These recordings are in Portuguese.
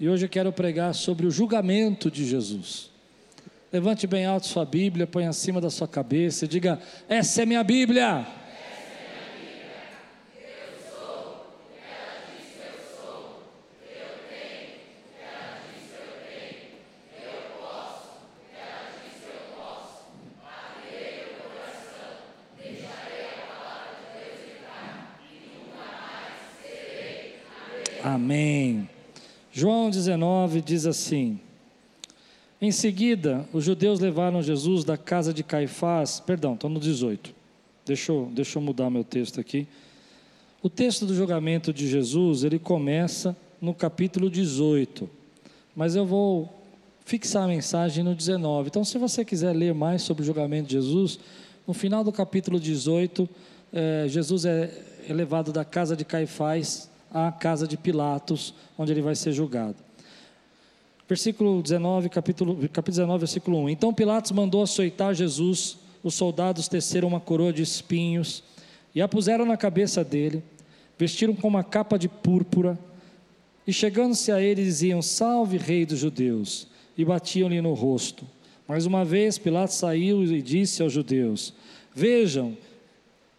E hoje eu quero pregar sobre o julgamento de Jesus. Levante bem alto sua Bíblia, põe acima da sua cabeça e diga: Essa é minha Bíblia. Amém. João 19 diz assim: Em seguida, os judeus levaram Jesus da casa de Caifás, perdão, estou no 18. Deixa eu, deixa eu mudar meu texto aqui. O texto do julgamento de Jesus, ele começa no capítulo 18, mas eu vou fixar a mensagem no 19. Então, se você quiser ler mais sobre o julgamento de Jesus, no final do capítulo 18, eh, Jesus é levado da casa de Caifás à casa de Pilatos, onde ele vai ser julgado. Versículo 19, capítulo, capítulo 19, versículo 1. Então Pilatos mandou açoitar Jesus, os soldados teceram uma coroa de espinhos e a puseram na cabeça dele, vestiram com uma capa de púrpura, e chegando-se a ele diziam: Salve, Rei dos Judeus, e batiam-lhe no rosto. Mais uma vez Pilatos saiu e disse aos judeus: Vejam,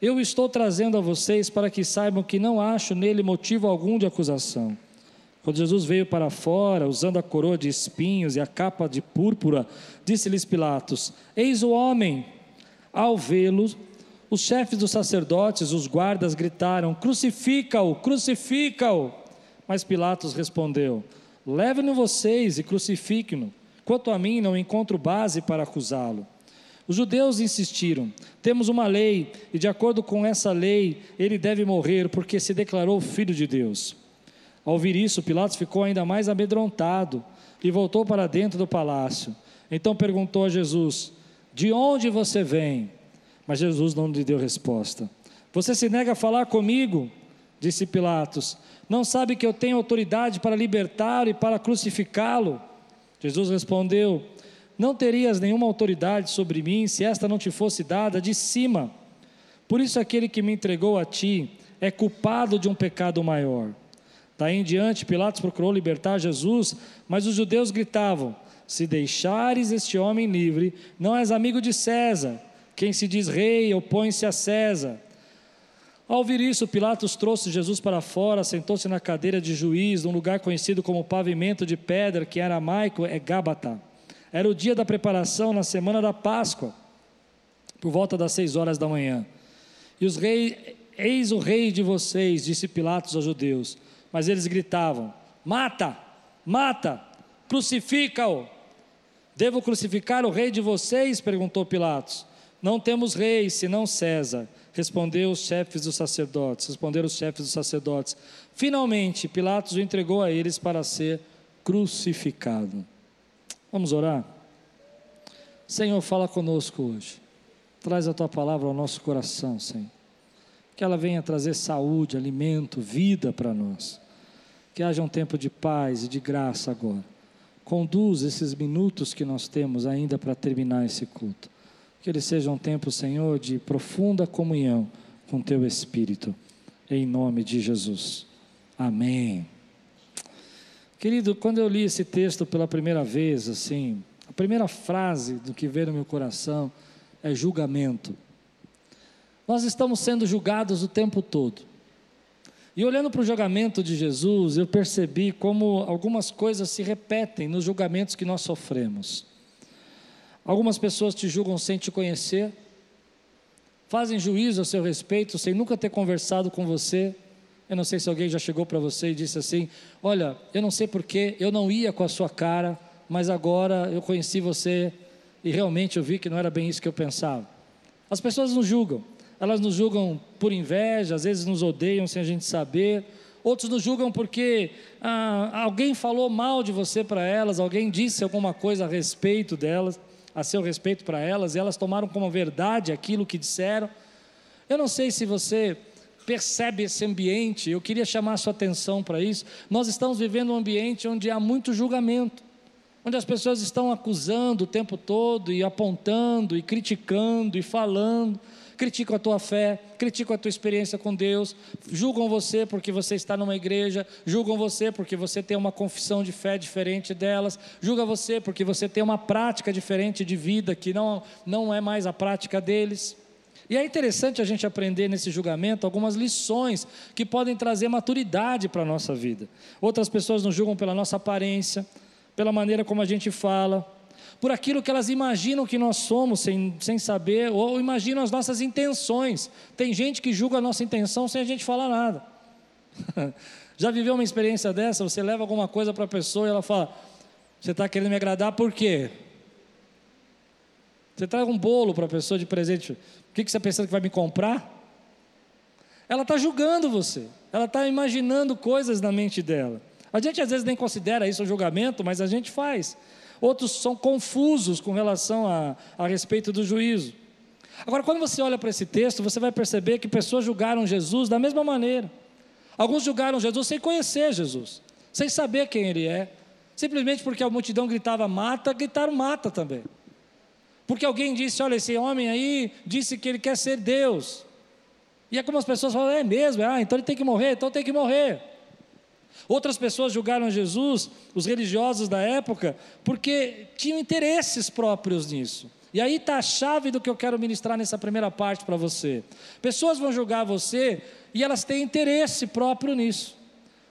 eu estou trazendo a vocês para que saibam que não acho nele motivo algum de acusação. Quando Jesus veio para fora, usando a coroa de espinhos e a capa de púrpura, disse-lhes Pilatos: Eis o homem. Ao vê-lo, os chefes dos sacerdotes, os guardas gritaram: Crucifica-o, crucifica-o. Mas Pilatos respondeu: Levem-no vocês e crucifiquem-no. Quanto a mim, não encontro base para acusá-lo. Os judeus insistiram: temos uma lei, e de acordo com essa lei, ele deve morrer, porque se declarou filho de Deus. Ao ouvir isso, Pilatos ficou ainda mais amedrontado e voltou para dentro do palácio. Então perguntou a Jesus: De onde você vem? Mas Jesus não lhe deu resposta. Você se nega a falar comigo? Disse Pilatos. Não sabe que eu tenho autoridade para libertar e para crucificá-lo? Jesus respondeu: não terias nenhuma autoridade sobre mim se esta não te fosse dada de cima. Por isso, aquele que me entregou a ti é culpado de um pecado maior. Daí em diante, Pilatos procurou libertar Jesus, mas os judeus gritavam: Se deixares este homem livre, não és amigo de César. Quem se diz rei opõe-se a César. Ao ouvir isso, Pilatos trouxe Jesus para fora, sentou-se na cadeira de juiz, num lugar conhecido como pavimento de pedra, que em aramaico é Gábata. Era o dia da preparação na semana da Páscoa, por volta das seis horas da manhã. E os reis, eis o rei de vocês, disse Pilatos aos judeus. Mas eles gritavam: Mata, mata, crucifica-o. Devo crucificar o rei de vocês? perguntou Pilatos. Não temos rei, senão César. Respondeu os chefes dos sacerdotes. Responderam os chefes dos sacerdotes. Finalmente, Pilatos o entregou a eles para ser crucificado. Vamos orar? Senhor, fala conosco hoje. Traz a tua palavra ao nosso coração, Senhor. Que ela venha trazer saúde, alimento, vida para nós. Que haja um tempo de paz e de graça agora. Conduz esses minutos que nós temos ainda para terminar esse culto. Que ele seja um tempo, Senhor, de profunda comunhão com teu Espírito. Em nome de Jesus. Amém. Querido, quando eu li esse texto pela primeira vez, assim, a primeira frase do que veio no meu coração é julgamento. Nós estamos sendo julgados o tempo todo. E olhando para o julgamento de Jesus, eu percebi como algumas coisas se repetem nos julgamentos que nós sofremos. Algumas pessoas te julgam sem te conhecer, fazem juízo a seu respeito sem nunca ter conversado com você, eu não sei se alguém já chegou para você e disse assim: Olha, eu não sei porquê, eu não ia com a sua cara, mas agora eu conheci você e realmente eu vi que não era bem isso que eu pensava. As pessoas nos julgam, elas nos julgam por inveja, às vezes nos odeiam sem a gente saber. Outros nos julgam porque ah, alguém falou mal de você para elas, alguém disse alguma coisa a respeito delas, a seu respeito para elas, e elas tomaram como verdade aquilo que disseram. Eu não sei se você percebe esse ambiente. Eu queria chamar a sua atenção para isso. Nós estamos vivendo um ambiente onde há muito julgamento, onde as pessoas estão acusando o tempo todo e apontando e criticando e falando. Criticam a tua fé, criticam a tua experiência com Deus, julgam você porque você está numa igreja, julgam você porque você tem uma confissão de fé diferente delas, julgam você porque você tem uma prática diferente de vida que não, não é mais a prática deles. E é interessante a gente aprender nesse julgamento algumas lições que podem trazer maturidade para a nossa vida. Outras pessoas nos julgam pela nossa aparência, pela maneira como a gente fala, por aquilo que elas imaginam que nós somos sem, sem saber, ou imaginam as nossas intenções. Tem gente que julga a nossa intenção sem a gente falar nada. Já viveu uma experiência dessa? Você leva alguma coisa para a pessoa e ela fala: Você está querendo me agradar por quê? Você traz um bolo para a pessoa de presente, o que, que você pensando que vai me comprar? Ela está julgando você, ela está imaginando coisas na mente dela. A gente às vezes nem considera isso um julgamento, mas a gente faz outros são confusos com relação a, a respeito do juízo. Agora, quando você olha para esse texto, você vai perceber que pessoas julgaram Jesus da mesma maneira. Alguns julgaram Jesus sem conhecer Jesus, sem saber quem ele é. Simplesmente porque a multidão gritava mata, gritaram mata também. Porque alguém disse: Olha, esse homem aí disse que ele quer ser Deus. E é como as pessoas falam: É mesmo, ah, então ele tem que morrer, então tem que morrer. Outras pessoas julgaram Jesus, os religiosos da época, porque tinham interesses próprios nisso. E aí está a chave do que eu quero ministrar nessa primeira parte para você. Pessoas vão julgar você e elas têm interesse próprio nisso.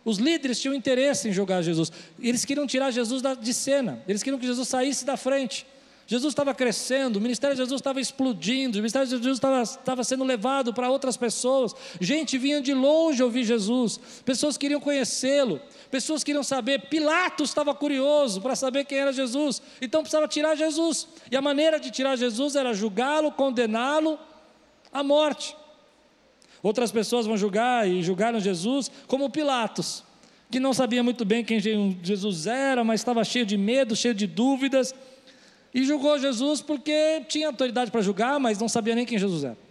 Os líderes tinham interesse em julgar Jesus. Eles queriam tirar Jesus de cena. Eles queriam que Jesus saísse da frente. Jesus estava crescendo, o ministério de Jesus estava explodindo, o ministério de Jesus estava, estava sendo levado para outras pessoas. Gente vinha de longe ouvir Jesus, pessoas queriam conhecê-lo, pessoas queriam saber. Pilatos estava curioso para saber quem era Jesus, então precisava tirar Jesus. E a maneira de tirar Jesus era julgá-lo, condená-lo à morte. Outras pessoas vão julgar e julgaram Jesus como Pilatos, que não sabia muito bem quem Jesus era, mas estava cheio de medo, cheio de dúvidas e julgou Jesus porque tinha autoridade para julgar, mas não sabia nem quem Jesus era.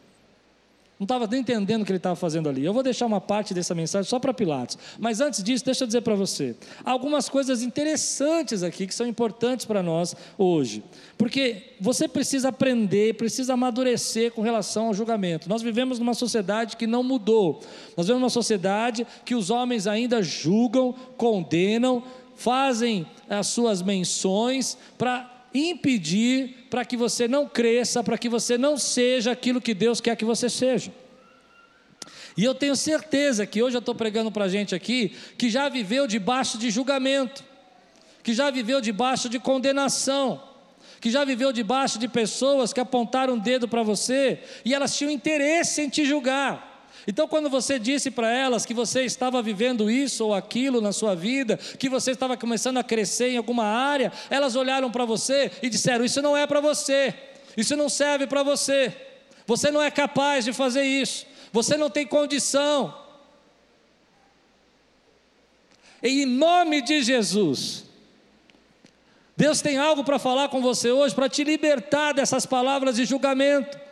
Não estava nem entendendo o que ele estava fazendo ali. Eu vou deixar uma parte dessa mensagem só para Pilatos. Mas antes disso, deixa eu dizer para você. Algumas coisas interessantes aqui que são importantes para nós hoje. Porque você precisa aprender, precisa amadurecer com relação ao julgamento. Nós vivemos numa sociedade que não mudou. Nós vivemos numa sociedade que os homens ainda julgam, condenam, fazem as suas menções para impedir para que você não cresça, para que você não seja aquilo que Deus quer que você seja. E eu tenho certeza que hoje eu estou pregando para a gente aqui que já viveu debaixo de julgamento, que já viveu debaixo de condenação, que já viveu debaixo de pessoas que apontaram o dedo para você e elas tinham interesse em te julgar. Então, quando você disse para elas que você estava vivendo isso ou aquilo na sua vida, que você estava começando a crescer em alguma área, elas olharam para você e disseram: Isso não é para você, isso não serve para você, você não é capaz de fazer isso, você não tem condição. Em nome de Jesus, Deus tem algo para falar com você hoje, para te libertar dessas palavras de julgamento.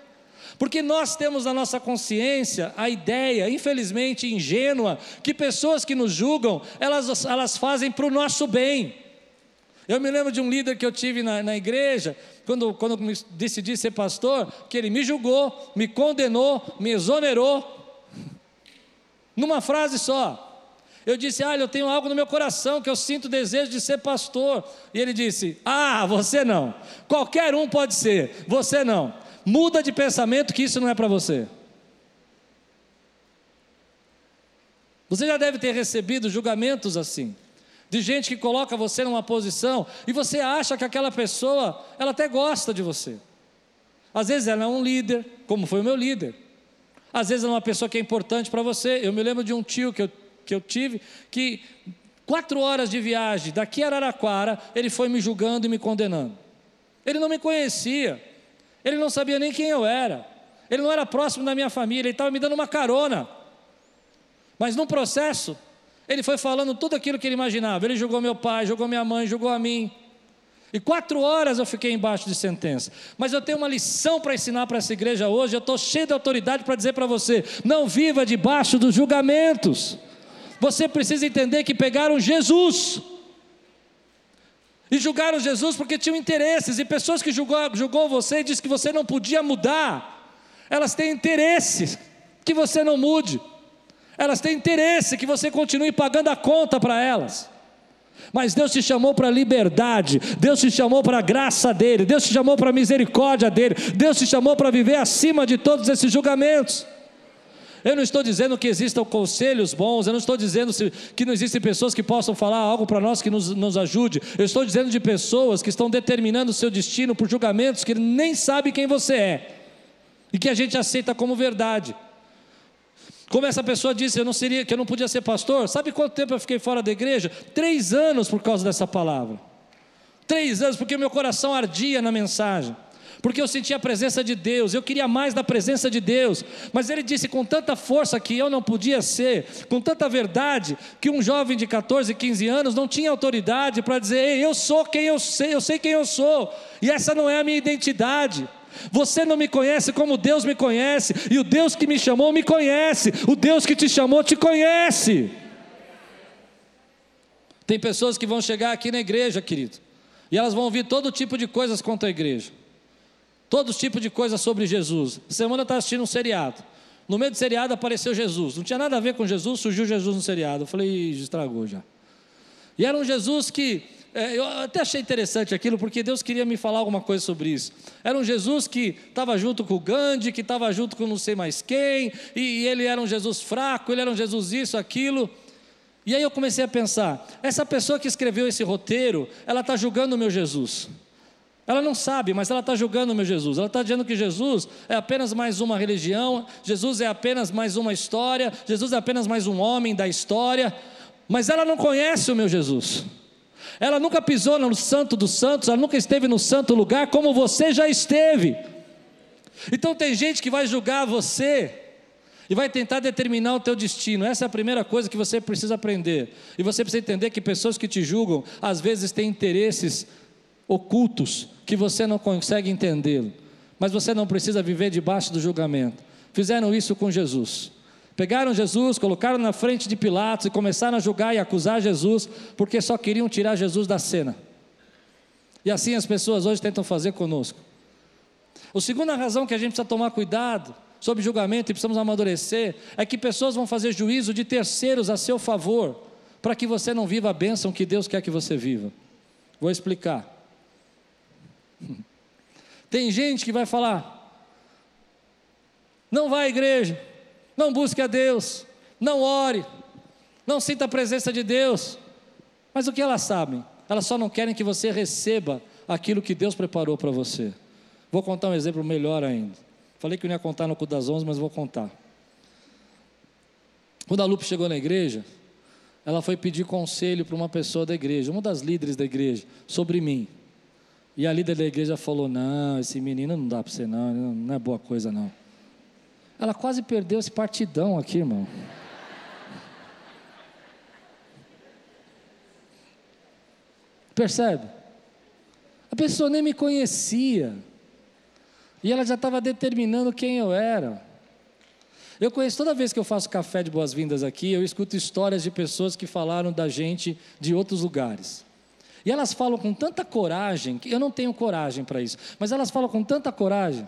Porque nós temos na nossa consciência a ideia, infelizmente ingênua, que pessoas que nos julgam, elas, elas fazem para o nosso bem. Eu me lembro de um líder que eu tive na, na igreja, quando, quando decidi ser pastor, que ele me julgou, me condenou, me exonerou, numa frase só. Eu disse, ah, eu tenho algo no meu coração que eu sinto desejo de ser pastor. E ele disse, ah, você não. Qualquer um pode ser, você não. Muda de pensamento que isso não é para você. Você já deve ter recebido julgamentos assim, de gente que coloca você numa posição e você acha que aquela pessoa, ela até gosta de você. Às vezes ela é um líder, como foi o meu líder. Às vezes ela é uma pessoa que é importante para você. Eu me lembro de um tio que eu, que eu tive que quatro horas de viagem daqui a Araraquara, ele foi me julgando e me condenando. Ele não me conhecia. Ele não sabia nem quem eu era. Ele não era próximo da minha família, ele estava me dando uma carona. Mas no processo, ele foi falando tudo aquilo que ele imaginava. Ele julgou meu pai, julgou minha mãe, julgou a mim. E quatro horas eu fiquei embaixo de sentença. Mas eu tenho uma lição para ensinar para essa igreja hoje. Eu estou cheio de autoridade para dizer para você: não viva debaixo dos julgamentos. Você precisa entender que pegaram Jesus e julgaram Jesus porque tinham interesses, e pessoas que julgou, julgou você e disse que você não podia mudar. Elas têm interesse que você não mude. Elas têm interesse que você continue pagando a conta para elas. Mas Deus te chamou para a liberdade, Deus te chamou para a graça dele, Deus te chamou para a misericórdia dele, Deus te chamou para viver acima de todos esses julgamentos. Eu não estou dizendo que existam conselhos bons, eu não estou dizendo que não existem pessoas que possam falar algo para nós que nos, nos ajude, eu estou dizendo de pessoas que estão determinando o seu destino por julgamentos que nem sabe quem você é e que a gente aceita como verdade. Como essa pessoa disse, eu não seria, que eu não podia ser pastor. Sabe quanto tempo eu fiquei fora da igreja? Três anos por causa dessa palavra. Três anos, porque meu coração ardia na mensagem porque eu sentia a presença de Deus, eu queria mais da presença de Deus, mas ele disse com tanta força que eu não podia ser, com tanta verdade, que um jovem de 14, 15 anos não tinha autoridade para dizer: Ei, eu sou quem eu sei, eu sei quem eu sou, e essa não é a minha identidade. Você não me conhece como Deus me conhece, e o Deus que me chamou me conhece, o Deus que te chamou te conhece. Tem pessoas que vão chegar aqui na igreja, querido, e elas vão ouvir todo tipo de coisas contra a igreja. Todos os tipos de coisas sobre Jesus. Semana eu estava assistindo um seriado. No meio do seriado apareceu Jesus. Não tinha nada a ver com Jesus, surgiu Jesus no seriado. Eu falei, estragou já. E era um Jesus que. É, eu até achei interessante aquilo, porque Deus queria me falar alguma coisa sobre isso. Era um Jesus que estava junto com o Gandhi, que estava junto com não sei mais quem, e, e ele era um Jesus fraco, ele era um Jesus isso, aquilo. E aí eu comecei a pensar: essa pessoa que escreveu esse roteiro, ela está julgando o meu Jesus. Ela não sabe, mas ela está julgando o meu Jesus. Ela está dizendo que Jesus é apenas mais uma religião, Jesus é apenas mais uma história, Jesus é apenas mais um homem da história. Mas ela não conhece o meu Jesus. Ela nunca pisou no Santo dos Santos, ela nunca esteve no santo lugar como você já esteve. Então tem gente que vai julgar você e vai tentar determinar o teu destino. Essa é a primeira coisa que você precisa aprender. E você precisa entender que pessoas que te julgam às vezes têm interesses ocultos que você não consegue entendê-lo. Mas você não precisa viver debaixo do julgamento. Fizeram isso com Jesus. Pegaram Jesus, colocaram na frente de Pilatos e começaram a julgar e acusar Jesus, porque só queriam tirar Jesus da cena. E assim as pessoas hoje tentam fazer conosco. A segunda razão que a gente precisa tomar cuidado sobre julgamento e precisamos amadurecer é que pessoas vão fazer juízo de terceiros a seu favor, para que você não viva a bênção que Deus quer que você viva. Vou explicar. Tem gente que vai falar: não vá à igreja, não busque a Deus, não ore, não sinta a presença de Deus. Mas o que elas sabem? Elas só não querem que você receba aquilo que Deus preparou para você. Vou contar um exemplo melhor ainda. Falei que não ia contar no cu das onze, mas vou contar. Quando a Lupe chegou na igreja, ela foi pedir conselho para uma pessoa da igreja, uma das líderes da igreja, sobre mim. E a líder da igreja falou: Não, esse menino não dá para você, não, não é boa coisa, não. Ela quase perdeu esse partidão aqui, irmão. Percebe? A pessoa nem me conhecia. E ela já estava determinando quem eu era. Eu conheço, toda vez que eu faço café de boas-vindas aqui, eu escuto histórias de pessoas que falaram da gente de outros lugares. E elas falam com tanta coragem, que eu não tenho coragem para isso, mas elas falam com tanta coragem.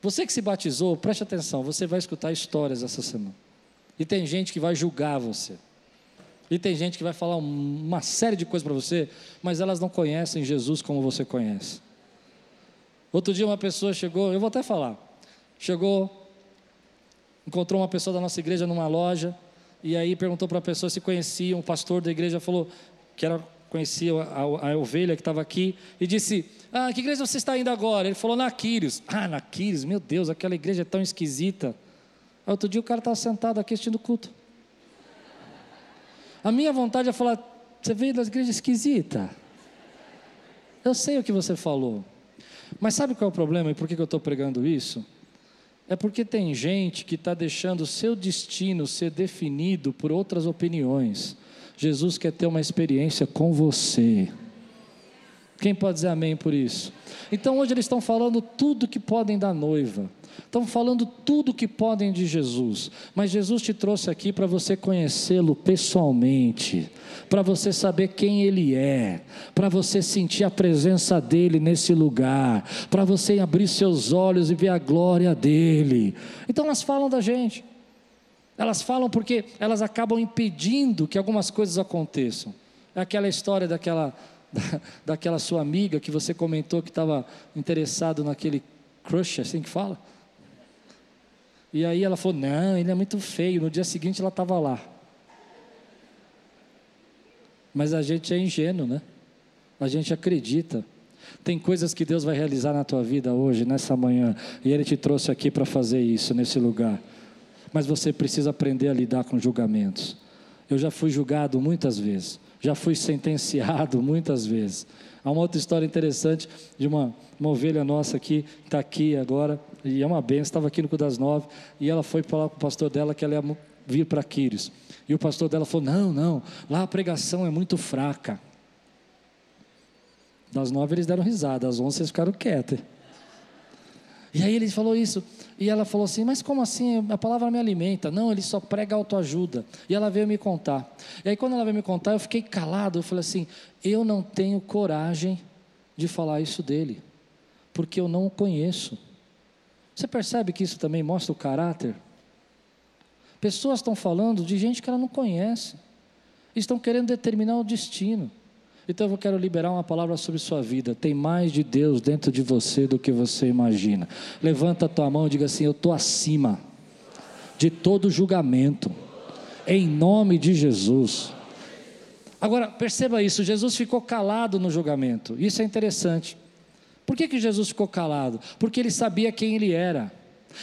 Você que se batizou, preste atenção, você vai escutar histórias essa semana. E tem gente que vai julgar você. E tem gente que vai falar uma série de coisas para você, mas elas não conhecem Jesus como você conhece. Outro dia uma pessoa chegou, eu vou até falar, chegou, encontrou uma pessoa da nossa igreja numa loja, e aí perguntou para a pessoa se conhecia, um pastor da igreja falou que era conhecia a, a ovelha que estava aqui, e disse: Ah, que igreja você está indo agora? Ele falou: Na Quírios. Ah, na Quírios, meu Deus, aquela igreja é tão esquisita. Aí outro dia o cara estava sentado aqui assistindo culto. A minha vontade é falar: Você veio das igrejas esquisita. Eu sei o que você falou. Mas sabe qual é o problema e por que eu estou pregando isso? É porque tem gente que está deixando o seu destino ser definido por outras opiniões. Jesus quer ter uma experiência com você. Quem pode dizer amém por isso? Então hoje eles estão falando tudo que podem da noiva. Estão falando tudo que podem de Jesus, mas Jesus te trouxe aqui para você conhecê-lo pessoalmente, para você saber quem Ele é, para você sentir a presença dEle nesse lugar, para você abrir seus olhos e ver a glória dEle. Então elas falam da gente, elas falam porque elas acabam impedindo que algumas coisas aconteçam. É aquela história daquela, da, daquela sua amiga que você comentou que estava interessado naquele crush, assim que fala? E aí ela falou: Não, ele é muito feio. No dia seguinte ela estava lá. Mas a gente é ingênuo, né? A gente acredita. Tem coisas que Deus vai realizar na tua vida hoje, nessa manhã, e Ele te trouxe aqui para fazer isso, nesse lugar. Mas você precisa aprender a lidar com julgamentos. Eu já fui julgado muitas vezes, já fui sentenciado muitas vezes. Há uma outra história interessante de uma, uma ovelha nossa aqui, está aqui agora, e é uma benção, estava aqui no Cu das Nove, e ela foi falar com o pastor dela que ela ia vir para Quírios. E o pastor dela falou: Não, não, lá a pregação é muito fraca. Das nove eles deram risada, às onze eles ficaram quietos. E aí ele falou isso, e ela falou assim: Mas como assim? A palavra me alimenta. Não, ele só prega autoajuda. E ela veio me contar. E aí, quando ela veio me contar, eu fiquei calado. Eu falei assim: Eu não tenho coragem de falar isso dele, porque eu não o conheço. Você percebe que isso também mostra o caráter? Pessoas estão falando de gente que ela não conhece, estão querendo determinar o destino. Então eu quero liberar uma palavra sobre sua vida. Tem mais de Deus dentro de você do que você imagina. Levanta a tua mão e diga assim: Eu estou acima de todo julgamento, em nome de Jesus. Agora, perceba isso: Jesus ficou calado no julgamento. Isso é interessante. Por que, que Jesus ficou calado? Porque ele sabia quem ele era.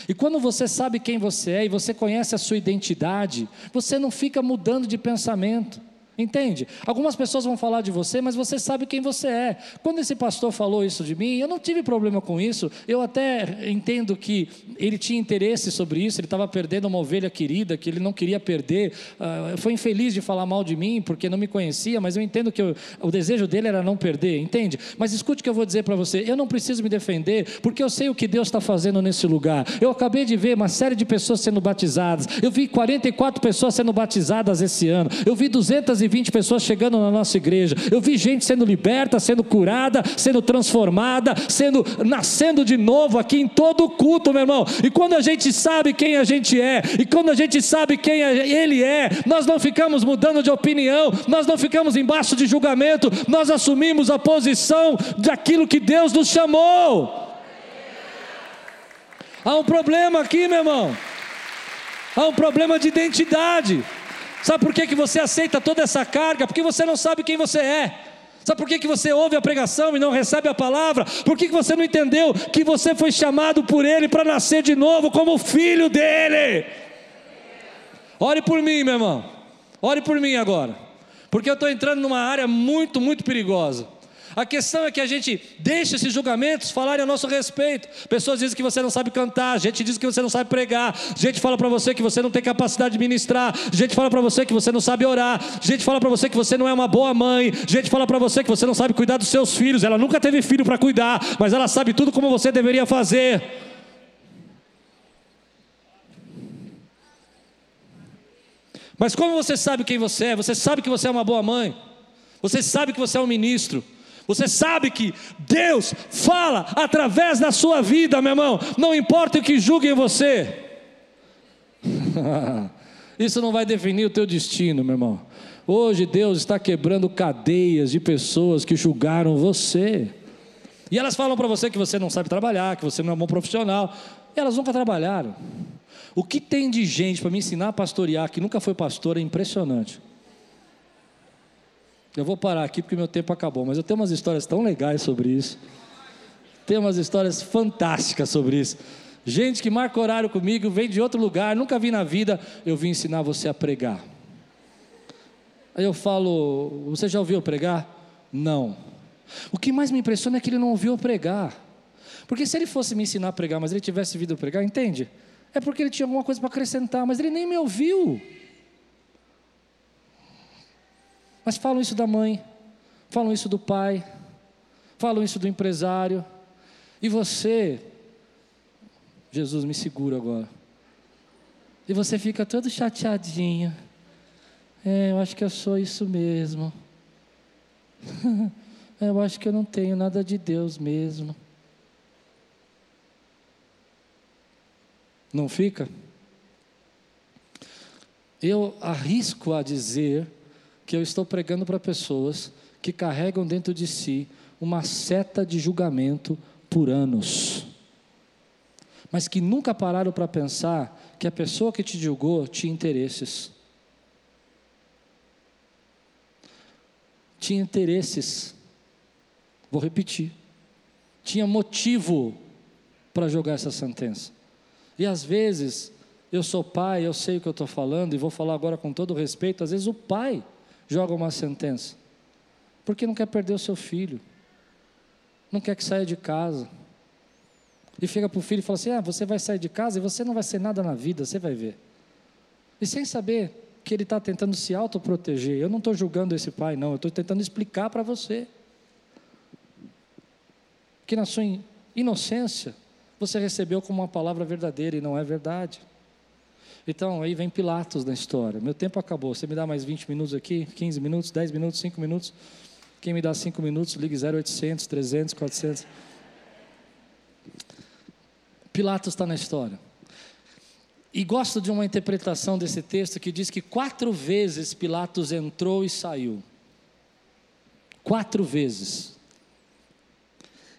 E quando você sabe quem você é e você conhece a sua identidade, você não fica mudando de pensamento. Entende? Algumas pessoas vão falar de você, mas você sabe quem você é. Quando esse pastor falou isso de mim, eu não tive problema com isso. Eu até entendo que ele tinha interesse sobre isso. Ele estava perdendo uma ovelha querida que ele não queria perder. Uh, foi infeliz de falar mal de mim porque não me conhecia, mas eu entendo que eu, o desejo dele era não perder. Entende? Mas escute o que eu vou dizer para você. Eu não preciso me defender porque eu sei o que Deus está fazendo nesse lugar. Eu acabei de ver uma série de pessoas sendo batizadas. Eu vi 44 pessoas sendo batizadas esse ano. Eu vi 220 20 pessoas chegando na nossa igreja. Eu vi gente sendo liberta, sendo curada, sendo transformada, sendo nascendo de novo aqui em todo o culto, meu irmão. E quando a gente sabe quem a gente é, e quando a gente sabe quem ele é, nós não ficamos mudando de opinião, nós não ficamos embaixo de julgamento, nós assumimos a posição daquilo que Deus nos chamou. Há um problema aqui, meu irmão. Há um problema de identidade. Sabe por que, que você aceita toda essa carga? Porque você não sabe quem você é. Sabe por que, que você ouve a pregação e não recebe a palavra? Por que, que você não entendeu que você foi chamado por Ele para nascer de novo como filho dele? Ore por mim, meu irmão. Ore por mim agora. Porque eu estou entrando numa área muito, muito perigosa. A questão é que a gente deixa esses julgamentos falarem a nosso respeito. Pessoas dizem que você não sabe cantar, gente diz que você não sabe pregar, gente fala para você que você não tem capacidade de ministrar, gente fala para você que você não sabe orar, gente fala para você que você não é uma boa mãe, gente fala para você que você não sabe cuidar dos seus filhos. Ela nunca teve filho para cuidar, mas ela sabe tudo como você deveria fazer. Mas como você sabe quem você é? Você sabe que você é uma boa mãe. Você sabe que você é um ministro. Você sabe que Deus fala através da sua vida, meu irmão. Não importa o que julguem você. Isso não vai definir o teu destino, meu irmão. Hoje Deus está quebrando cadeias de pessoas que julgaram você. E elas falam para você que você não sabe trabalhar, que você não é um bom profissional. E elas nunca trabalharam. O que tem de gente para me ensinar a pastorear que nunca foi pastor é impressionante. Eu vou parar aqui porque meu tempo acabou, mas eu tenho umas histórias tão legais sobre isso. Tenho umas histórias fantásticas sobre isso. Gente que marca horário comigo, vem de outro lugar, nunca vi na vida, eu vim ensinar você a pregar. Aí eu falo, você já ouviu pregar? Não. O que mais me impressiona é que ele não ouviu pregar. Porque se ele fosse me ensinar a pregar, mas ele tivesse vindo pregar, entende? É porque ele tinha alguma coisa para acrescentar, mas ele nem me ouviu. Mas falam isso da mãe, falam isso do pai, falam isso do empresário. E você, Jesus me segura agora. E você fica todo chateadinho. É, eu acho que eu sou isso mesmo. eu acho que eu não tenho nada de Deus mesmo. Não fica? Eu arrisco a dizer que eu estou pregando para pessoas que carregam dentro de si uma seta de julgamento por anos, mas que nunca pararam para pensar que a pessoa que te julgou tinha interesses. Tinha interesses. Vou repetir. Tinha motivo para jogar essa sentença. E às vezes, eu sou pai, eu sei o que eu estou falando, e vou falar agora com todo respeito. Às vezes, o pai joga uma sentença, porque não quer perder o seu filho, não quer que saia de casa. E fica para o filho e fala assim: Ah, você vai sair de casa e você não vai ser nada na vida, você vai ver. E sem saber que ele está tentando se autoproteger. Eu não estou julgando esse pai, não, eu estou tentando explicar para você. Que na sua inocência, você recebeu como uma palavra verdadeira e não é verdade. Então, aí vem Pilatos na história. Meu tempo acabou. Você me dá mais 20 minutos aqui? 15 minutos, 10 minutos, 5 minutos? Quem me dá 5 minutos, ligue 0800, 300, 400. Pilatos está na história. E gosto de uma interpretação desse texto que diz que quatro vezes Pilatos entrou e saiu. Quatro vezes.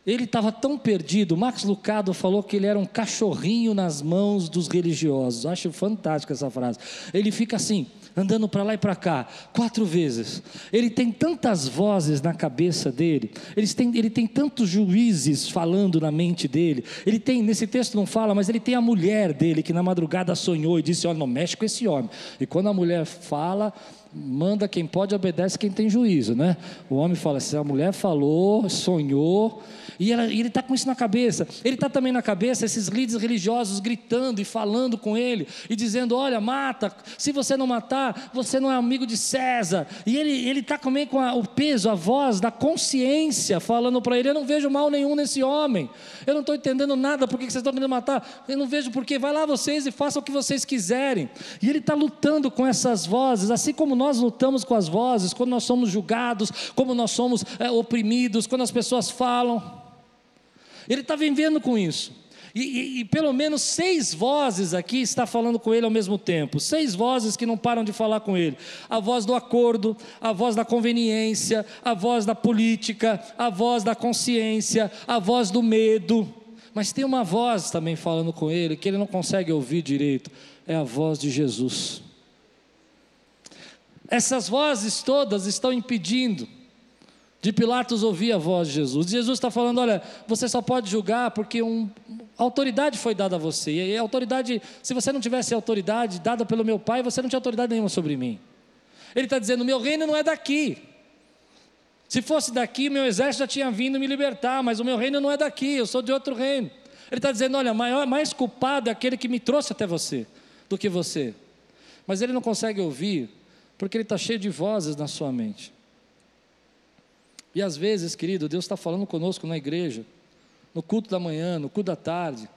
Ele estava tão perdido. Max Lucado falou que ele era um cachorrinho nas mãos dos religiosos. Acho fantástica essa frase. Ele fica assim, andando para lá e para cá, quatro vezes. Ele tem tantas vozes na cabeça dele, ele tem, ele tem tantos juízes falando na mente dele. Ele tem, nesse texto não fala, mas ele tem a mulher dele que na madrugada sonhou e disse: Olha, não mexe com esse homem. E quando a mulher fala, manda quem pode, obedece quem tem juízo, né? O homem fala: se a mulher falou, sonhou, e, ela, e ele está com isso na cabeça. Ele está também na cabeça esses líderes religiosos gritando e falando com ele e dizendo: Olha, mata, se você não matar, você não é amigo de César. E ele está também com a, o peso, a voz da consciência falando para ele: Eu não vejo mal nenhum nesse homem, eu não estou entendendo nada, por que vocês estão querendo matar? Eu não vejo porquê, vai lá vocês e façam o que vocês quiserem. E ele está lutando com essas vozes, assim como nós lutamos com as vozes, quando nós somos julgados, como nós somos é, oprimidos, quando as pessoas falam. Ele está vivendo com isso. E, e, e, pelo menos seis vozes aqui está falando com ele ao mesmo tempo. Seis vozes que não param de falar com ele. A voz do acordo, a voz da conveniência, a voz da política, a voz da consciência, a voz do medo. Mas tem uma voz também falando com ele que ele não consegue ouvir direito. É a voz de Jesus. Essas vozes todas estão impedindo de Pilatos ouvir a voz de Jesus. Jesus está falando: olha, você só pode julgar porque um, autoridade foi dada a você. E autoridade, se você não tivesse autoridade dada pelo meu Pai, você não tinha autoridade nenhuma sobre mim. Ele está dizendo: meu reino não é daqui. Se fosse daqui, meu exército já tinha vindo me libertar, mas o meu reino não é daqui, eu sou de outro reino. Ele está dizendo: olha, maior, mais culpado é aquele que me trouxe até você do que você. Mas ele não consegue ouvir porque ele está cheio de vozes na sua mente. E às vezes, querido, Deus está falando conosco na igreja, no culto da manhã, no culto da tarde,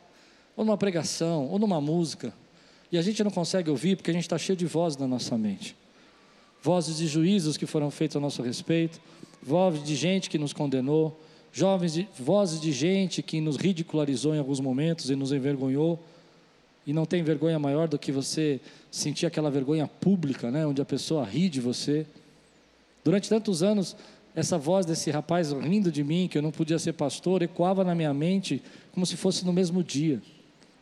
ou numa pregação, ou numa música, e a gente não consegue ouvir porque a gente está cheio de vozes na nossa mente vozes de juízos que foram feitos a nosso respeito, vozes de gente que nos condenou, jovens de, vozes de gente que nos ridicularizou em alguns momentos e nos envergonhou. E não tem vergonha maior do que você sentir aquela vergonha pública, né, onde a pessoa ri de você. Durante tantos anos, essa voz desse rapaz rindo de mim, que eu não podia ser pastor, ecoava na minha mente como se fosse no mesmo dia.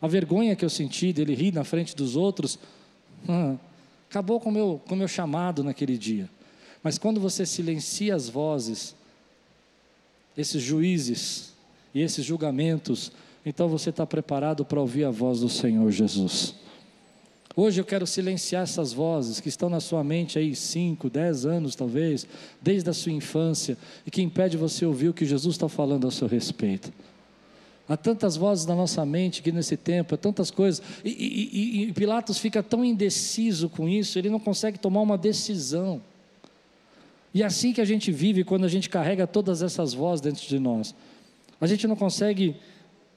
A vergonha que eu senti dele rir na frente dos outros, acabou com o meu, com meu chamado naquele dia. Mas quando você silencia as vozes, esses juízes e esses julgamentos, então você está preparado para ouvir a voz do Senhor Jesus. Hoje eu quero silenciar essas vozes que estão na sua mente aí 5, 10 anos talvez, desde a sua infância, e que impede você ouvir o que Jesus está falando a seu respeito. Há tantas vozes na nossa mente que nesse tempo, há tantas coisas, e, e, e Pilatos fica tão indeciso com isso, ele não consegue tomar uma decisão. E é assim que a gente vive quando a gente carrega todas essas vozes dentro de nós. A gente não consegue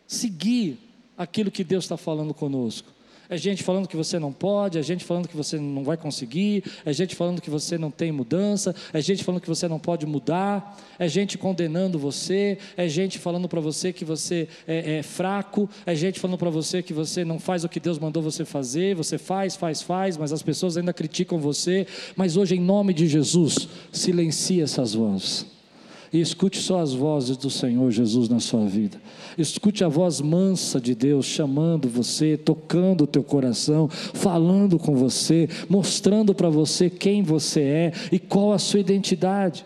seguir aquilo que Deus está falando conosco. É gente falando que você não pode, é gente falando que você não vai conseguir, é gente falando que você não tem mudança, é gente falando que você não pode mudar, é gente condenando você, é gente falando para você que você é, é fraco, é gente falando para você que você não faz o que Deus mandou você fazer, você faz, faz, faz, mas as pessoas ainda criticam você. Mas hoje, em nome de Jesus, silencie essas vozes e escute só as vozes do Senhor Jesus na sua vida. Escute a voz mansa de Deus chamando você, tocando o teu coração, falando com você, mostrando para você quem você é e qual a sua identidade.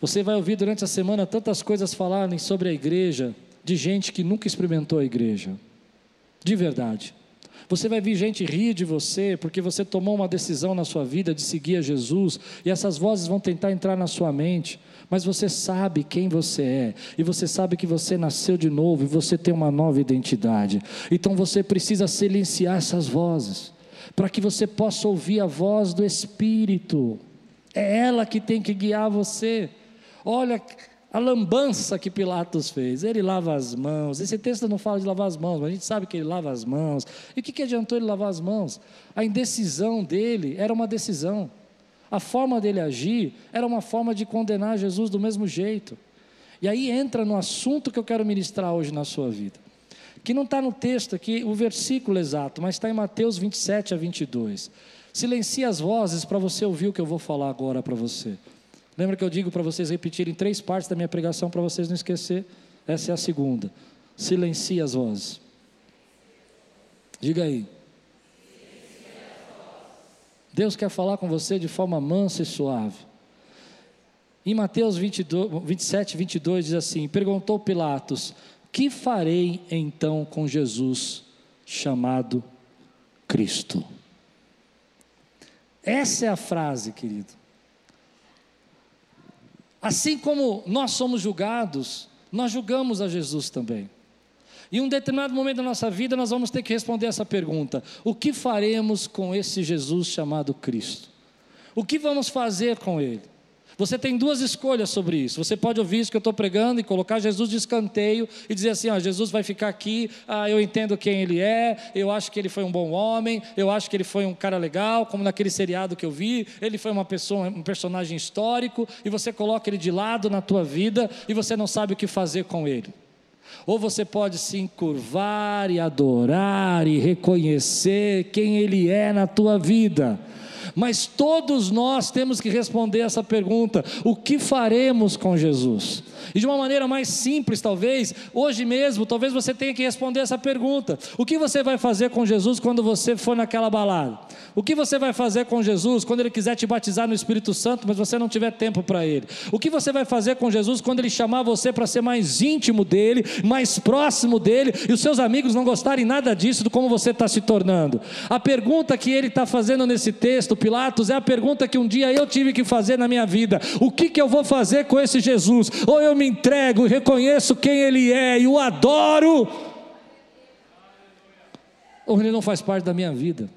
Você vai ouvir durante a semana tantas coisas falarem sobre a igreja, de gente que nunca experimentou a igreja, de verdade. Você vai ver gente rir de você porque você tomou uma decisão na sua vida de seguir a Jesus, e essas vozes vão tentar entrar na sua mente, mas você sabe quem você é, e você sabe que você nasceu de novo e você tem uma nova identidade. Então você precisa silenciar essas vozes, para que você possa ouvir a voz do Espírito. É ela que tem que guiar você. Olha, a lambança que Pilatos fez. Ele lava as mãos. Esse texto não fala de lavar as mãos, mas a gente sabe que ele lava as mãos. E o que, que adiantou ele lavar as mãos? A indecisão dele era uma decisão. A forma dele agir era uma forma de condenar Jesus do mesmo jeito. E aí entra no assunto que eu quero ministrar hoje na sua vida. Que não está no texto aqui, o versículo exato, mas está em Mateus 27 a 22. Silencie as vozes para você ouvir o que eu vou falar agora para você. Lembra que eu digo para vocês repetirem três partes da minha pregação para vocês não esquecer? Essa é a segunda. Silencie as vozes. Diga aí. Deus quer falar com você de forma mansa e suave. Em Mateus 22, 27, 22 diz assim: Perguntou Pilatos: Que farei então com Jesus chamado Cristo? Essa é a frase, querido. Assim como nós somos julgados, nós julgamos a Jesus também. Em um determinado momento da nossa vida, nós vamos ter que responder essa pergunta: o que faremos com esse Jesus chamado Cristo? O que vamos fazer com ele? Você tem duas escolhas sobre isso. Você pode ouvir isso que eu estou pregando e colocar Jesus de escanteio e dizer assim: ó, Jesus vai ficar aqui, ah, eu entendo quem ele é, eu acho que ele foi um bom homem, eu acho que ele foi um cara legal, como naquele seriado que eu vi, ele foi uma pessoa, um personagem histórico, e você coloca ele de lado na tua vida e você não sabe o que fazer com ele. Ou você pode se encurvar e adorar e reconhecer quem ele é na tua vida mas todos nós temos que responder essa pergunta: o que faremos com Jesus? E de uma maneira mais simples, talvez, hoje mesmo, talvez você tenha que responder essa pergunta: o que você vai fazer com Jesus quando você for naquela balada? O que você vai fazer com Jesus quando ele quiser te batizar no Espírito Santo, mas você não tiver tempo para ele? O que você vai fazer com Jesus quando ele chamar você para ser mais íntimo dele, mais próximo dele, e os seus amigos não gostarem nada disso, do como você está se tornando? A pergunta que ele está fazendo nesse texto, Pilatos, é a pergunta que um dia eu tive que fazer na minha vida: o que, que eu vou fazer com esse Jesus? Ou eu me entrego e reconheço quem Ele é e o adoro, ou Ele não faz parte da minha vida.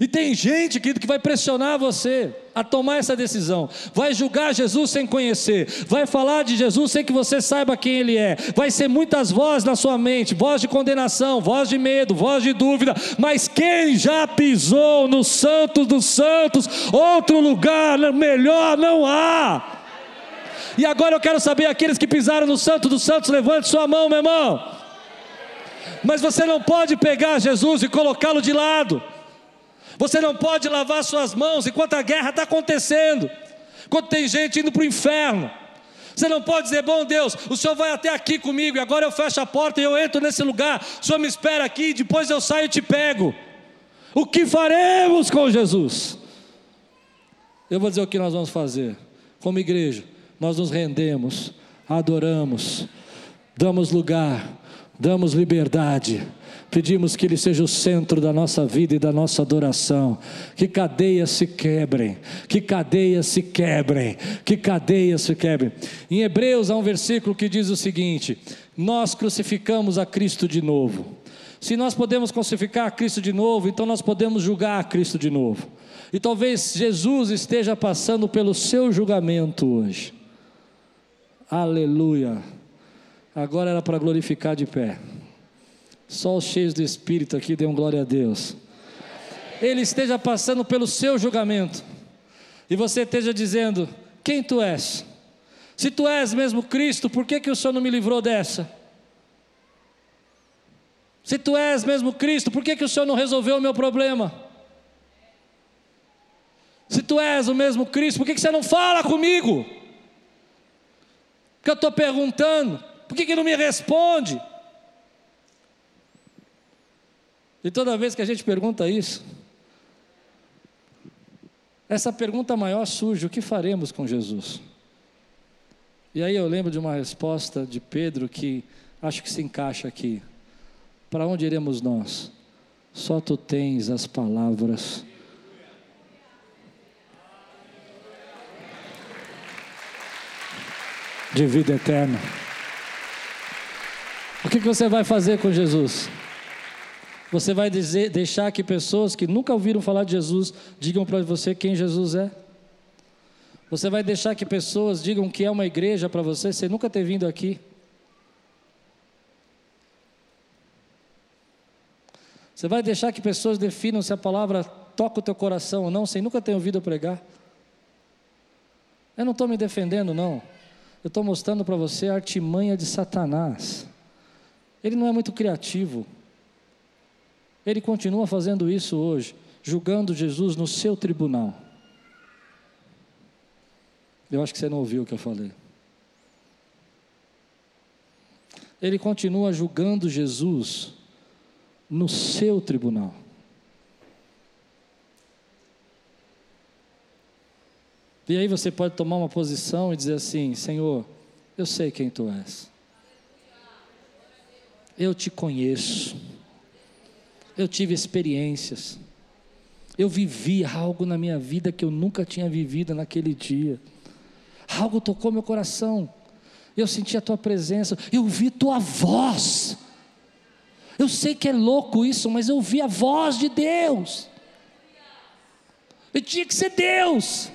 E tem gente que, que vai pressionar você a tomar essa decisão, vai julgar Jesus sem conhecer, vai falar de Jesus sem que você saiba quem Ele é, vai ser muitas vozes na sua mente voz de condenação, voz de medo, voz de dúvida, mas quem já pisou no Santos dos Santos, outro lugar melhor não há. E agora eu quero saber aqueles que pisaram no Santo dos Santos, levante sua mão, meu irmão. Mas você não pode pegar Jesus e colocá-lo de lado. Você não pode lavar suas mãos enquanto a guerra está acontecendo, enquanto tem gente indo para o inferno. Você não pode dizer, bom Deus, o Senhor vai até aqui comigo, e agora eu fecho a porta e eu entro nesse lugar, o Senhor me espera aqui, depois eu saio e te pego. O que faremos com Jesus? Eu vou dizer o que nós vamos fazer, como igreja nós nos rendemos, adoramos, damos lugar, damos liberdade, pedimos que Ele seja o centro da nossa vida e da nossa adoração, que cadeias se quebrem, que cadeias se quebrem, que cadeias se quebrem. Em Hebreus há um versículo que diz o seguinte: Nós crucificamos a Cristo de novo. Se nós podemos crucificar a Cristo de novo, então nós podemos julgar a Cristo de novo. E talvez Jesus esteja passando pelo seu julgamento hoje. Aleluia. Agora era para glorificar de pé. Só os cheios do Espírito aqui dêem glória a Deus. Ele esteja passando pelo seu julgamento. E você esteja dizendo: Quem tu és? Se tu és mesmo Cristo, por que, que o Senhor não me livrou dessa? Se tu és mesmo Cristo, por que, que o Senhor não resolveu o meu problema? Se tu és o mesmo Cristo, por que, que você não fala comigo? Que eu estou perguntando, por que, que não me responde? E toda vez que a gente pergunta isso, essa pergunta maior surge: o que faremos com Jesus? E aí eu lembro de uma resposta de Pedro que acho que se encaixa aqui. Para onde iremos nós? Só tu tens as palavras. De vida eterna. O que, que você vai fazer com Jesus? Você vai dizer, deixar que pessoas que nunca ouviram falar de Jesus digam para você quem Jesus é? Você vai deixar que pessoas digam que é uma igreja para você, sem nunca ter vindo aqui? Você vai deixar que pessoas definam se a palavra toca o teu coração ou não, sem nunca ter ouvido pregar? Eu não estou me defendendo, não. Eu estou mostrando para você a artimanha de Satanás. Ele não é muito criativo. Ele continua fazendo isso hoje, julgando Jesus no seu tribunal. Eu acho que você não ouviu o que eu falei. Ele continua julgando Jesus no seu tribunal. E aí você pode tomar uma posição e dizer assim: Senhor, eu sei quem tu és. Eu te conheço. Eu tive experiências. Eu vivi algo na minha vida que eu nunca tinha vivido naquele dia. Algo tocou meu coração. Eu senti a tua presença. Eu vi tua voz. Eu sei que é louco isso, mas eu vi a voz de Deus. E tinha que ser Deus.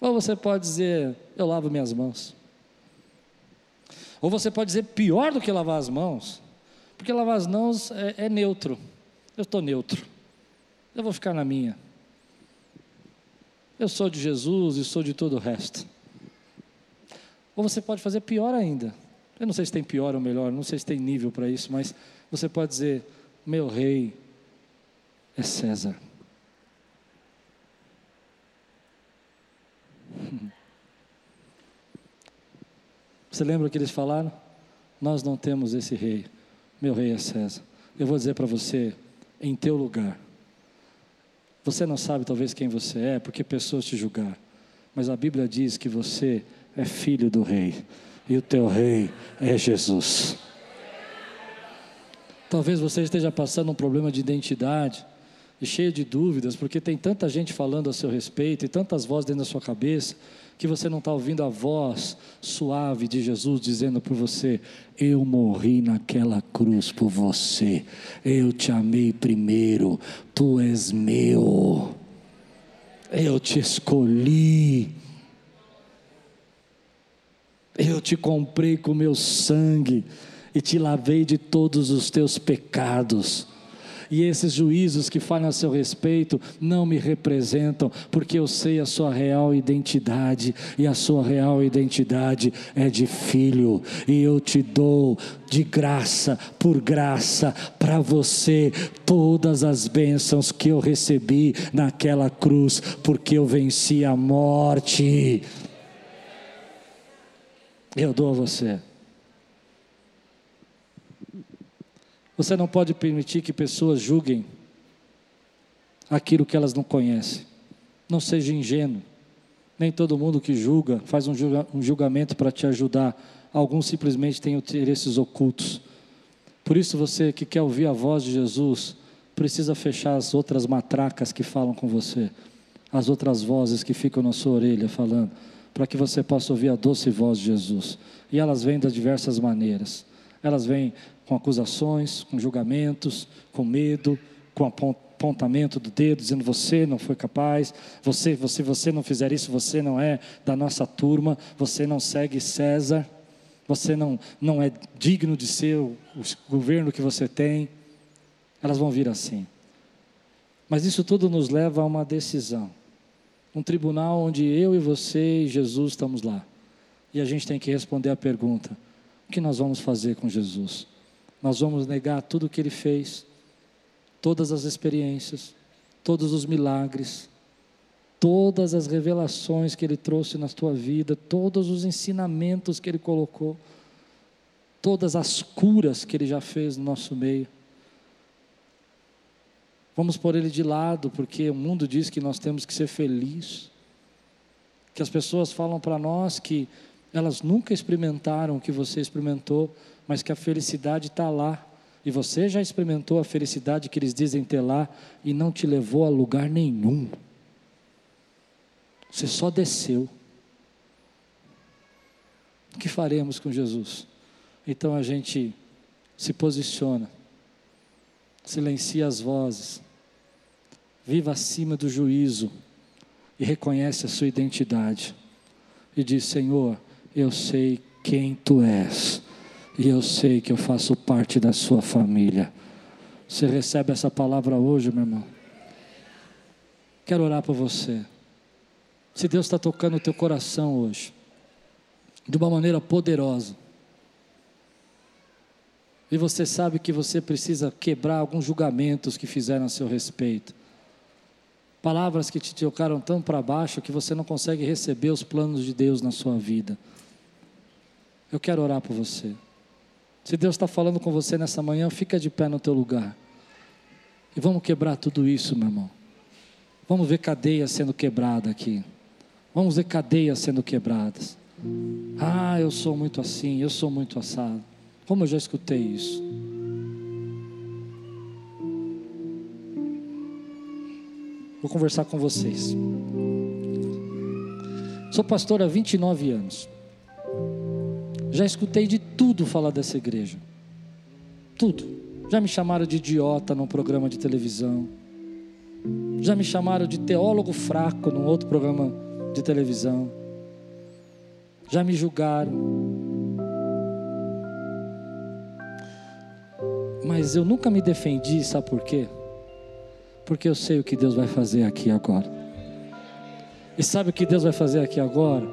Ou você pode dizer, eu lavo minhas mãos. Ou você pode dizer pior do que lavar as mãos, porque lavar as mãos é, é neutro. Eu estou neutro. Eu vou ficar na minha. Eu sou de Jesus e sou de todo o resto. Ou você pode fazer pior ainda. Eu não sei se tem pior ou melhor, não sei se tem nível para isso, mas você pode dizer: meu rei é César. Você lembra o que eles falaram? Nós não temos esse rei, meu rei é César. Eu vou dizer para você, em teu lugar. Você não sabe talvez quem você é, porque pessoas te julgaram. Mas a Bíblia diz que você é filho do rei e o teu rei é Jesus. Talvez você esteja passando um problema de identidade e cheio de dúvidas, porque tem tanta gente falando a seu respeito e tantas vozes dentro da sua cabeça, que você não está ouvindo a voz suave de Jesus dizendo por você: Eu morri naquela cruz por você, eu te amei primeiro, tu és meu, eu te escolhi. Eu te comprei com meu sangue e te lavei de todos os teus pecados. E esses juízos que falam a seu respeito não me representam, porque eu sei a sua real identidade, e a sua real identidade é de filho, e eu te dou de graça por graça para você todas as bênçãos que eu recebi naquela cruz, porque eu venci a morte eu dou a você. Você não pode permitir que pessoas julguem aquilo que elas não conhecem. Não seja ingênuo. Nem todo mundo que julga faz um, julga, julgamento para te ajudar. Alguns simplesmente têm interesses ocultos. Por isso, você que quer ouvir a voz de Jesus, precisa fechar as outras matracas que falam com você, as outras vozes que ficam na sua orelha falando para que você possa ouvir a doce voz de Jesus. E elas vêm de diversas maneiras. Elas vêm com acusações, com julgamentos, com medo, com apontamento do dedo, dizendo você não foi capaz, você, você, você não fizer isso, você não é da nossa turma, você não segue César, você não, não é digno de ser o, o governo que você tem. Elas vão vir assim. Mas isso tudo nos leva a uma decisão. Um tribunal onde eu e você e Jesus estamos lá. E a gente tem que responder a pergunta: o que nós vamos fazer com Jesus? Nós vamos negar tudo o que ele fez, todas as experiências, todos os milagres, todas as revelações que ele trouxe na tua vida, todos os ensinamentos que ele colocou, todas as curas que ele já fez no nosso meio. Vamos pôr ele de lado, porque o mundo diz que nós temos que ser felizes. Que as pessoas falam para nós que elas nunca experimentaram o que você experimentou, mas que a felicidade está lá. E você já experimentou a felicidade que eles dizem ter lá e não te levou a lugar nenhum. Você só desceu. O que faremos com Jesus? Então a gente se posiciona, silencia as vozes, viva acima do juízo e reconhece a sua identidade. E diz: Senhor, eu sei quem tu és, e eu sei que eu faço parte da sua família. Você recebe essa palavra hoje, meu irmão? Quero orar por você. Se Deus está tocando o teu coração hoje, de uma maneira poderosa, e você sabe que você precisa quebrar alguns julgamentos que fizeram a seu respeito palavras que te tocaram tão para baixo que você não consegue receber os planos de Deus na sua vida. Eu quero orar por você. Se Deus está falando com você nessa manhã, fica de pé no teu lugar. E vamos quebrar tudo isso, meu irmão. Vamos ver cadeias sendo quebradas aqui. Vamos ver cadeias sendo quebradas. Ah, eu sou muito assim, eu sou muito assado. Como eu já escutei isso. Vou conversar com vocês. Sou pastor há 29 anos. Já escutei de tudo falar dessa igreja. Tudo. Já me chamaram de idiota num programa de televisão. Já me chamaram de teólogo fraco num outro programa de televisão. Já me julgaram. Mas eu nunca me defendi, sabe por quê? porque eu sei o que Deus vai fazer aqui agora. E sabe o que Deus vai fazer aqui agora?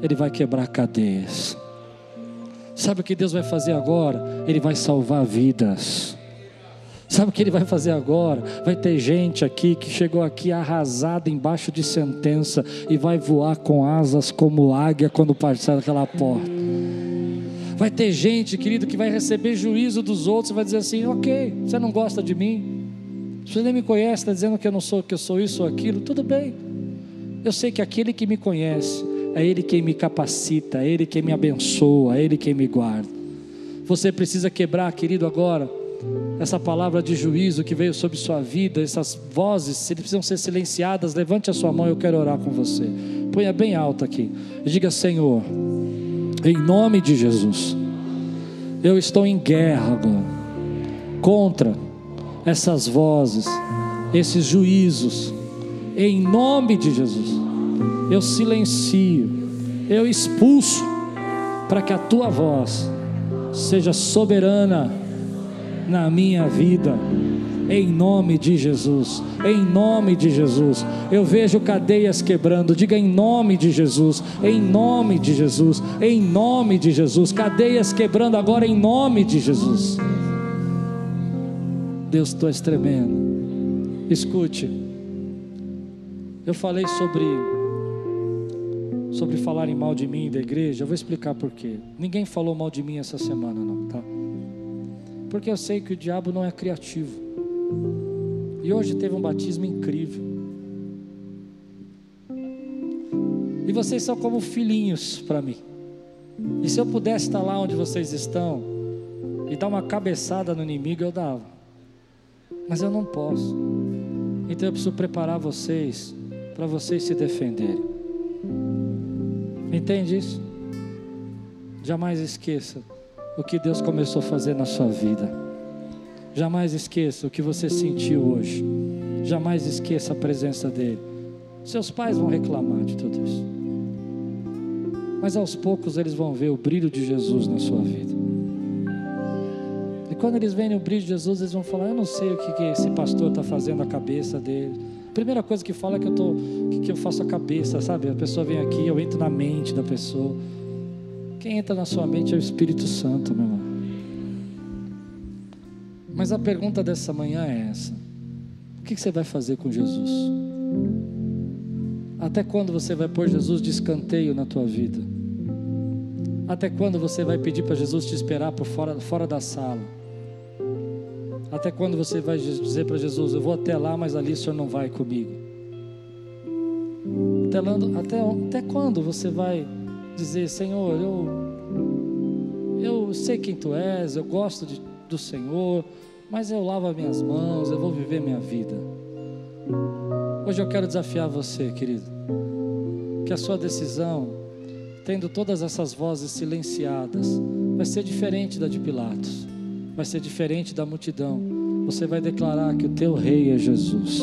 Ele vai quebrar cadeias. Sabe o que Deus vai fazer agora? Ele vai salvar vidas. Sabe o que ele vai fazer agora? Vai ter gente aqui que chegou aqui arrasada embaixo de sentença e vai voar com asas como águia quando passar aquela porta. Vai ter gente, querido, que vai receber juízo dos outros e vai dizer assim: ok, você não gosta de mim, você nem me conhece, está dizendo que eu não sou, que eu sou isso ou aquilo, tudo bem. Eu sei que aquele que me conhece, é Ele quem me capacita, é Ele quem me abençoa, é Ele quem me guarda. Você precisa quebrar, querido, agora, essa palavra de juízo que veio sobre sua vida, essas vozes, se precisam ser silenciadas, levante a sua mão, eu quero orar com você. Ponha bem alto aqui. E diga, Senhor, em nome de Jesus, eu estou em guerra agora, contra essas vozes, esses juízos, em nome de Jesus. Eu silencio, eu expulso, para que a tua voz seja soberana na minha vida. Em nome de Jesus, em nome de Jesus, eu vejo cadeias quebrando. Diga em nome de Jesus, em nome de Jesus, em nome de Jesus, cadeias quebrando agora em nome de Jesus. Deus, tu és tremendo. Escute, eu falei sobre sobre falarem mal de mim da igreja. Eu vou explicar por quê. Ninguém falou mal de mim essa semana, não, tá? Porque eu sei que o diabo não é criativo. E hoje teve um batismo incrível. E vocês são como filhinhos para mim. E se eu pudesse estar lá onde vocês estão e dar uma cabeçada no inimigo, eu dava mas eu não posso. Então eu preciso preparar vocês para vocês se defenderem. Entende isso? Jamais esqueça o que Deus começou a fazer na sua vida. Jamais esqueça o que você sentiu hoje. Jamais esqueça a presença dele. Seus pais vão reclamar de tudo isso. Mas aos poucos eles vão ver o brilho de Jesus na sua vida. E quando eles veem o brilho de Jesus, eles vão falar: Eu não sei o que, que esse pastor está fazendo a cabeça dele. Primeira coisa que fala é que eu, tô, que, eu faço a cabeça, sabe? A pessoa vem aqui, eu entro na mente da pessoa. Quem entra na sua mente é o Espírito Santo, meu irmão. Mas a pergunta dessa manhã é essa: O que você vai fazer com Jesus? Até quando você vai pôr Jesus de escanteio na tua vida? Até quando você vai pedir para Jesus te esperar por fora, fora da sala? Até quando você vai dizer para Jesus: Eu vou até lá, mas ali o Senhor não vai comigo? Até, até, até quando você vai dizer: Senhor, eu, eu sei quem tu és, eu gosto de, do Senhor, mas eu lavo as minhas mãos, eu vou viver minha vida. Hoje eu quero desafiar você, querido, que a sua decisão, tendo todas essas vozes silenciadas, vai ser diferente da de Pilatos, vai ser diferente da multidão. Você vai declarar que o teu rei é Jesus.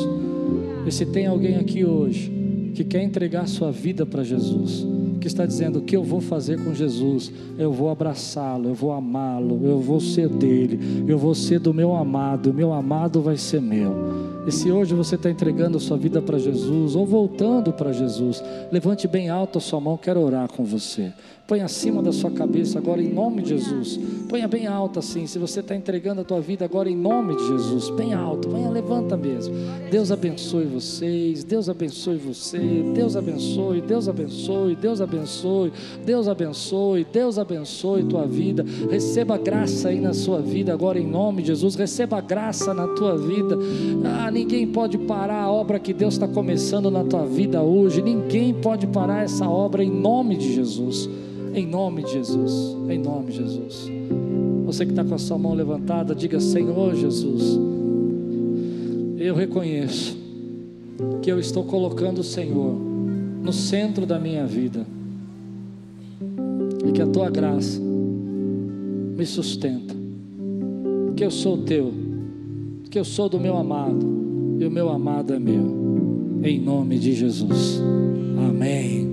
E se tem alguém aqui hoje que quer entregar sua vida para Jesus, que está dizendo: o que eu vou fazer com Jesus? Eu vou abraçá-lo, eu vou amá-lo, eu vou ser dele, eu vou ser do meu amado, o meu amado vai ser meu. E se hoje você está entregando a sua vida para Jesus ou voltando para Jesus, levante bem alto a sua mão, quero orar com você. Põe acima da sua cabeça agora em nome de Jesus. Ponha bem alto assim. Se você está entregando a tua vida agora em nome de Jesus, bem alto. Venha, levanta mesmo. Deus abençoe vocês. Deus abençoe você. Deus abençoe. Deus abençoe. Deus abençoe. Deus abençoe. Deus abençoe tua vida. Receba graça aí na sua vida agora em nome de Jesus. Receba graça na tua vida. Ah, ninguém pode parar a obra que Deus está começando na tua vida hoje. Ninguém pode parar essa obra em nome de Jesus. Em nome de Jesus, em nome de Jesus. Você que está com a sua mão levantada, diga: Senhor Jesus, eu reconheço que eu estou colocando o Senhor no centro da minha vida e que a tua graça me sustenta, que eu sou teu, que eu sou do meu amado e o meu amado é meu, em nome de Jesus. Amém.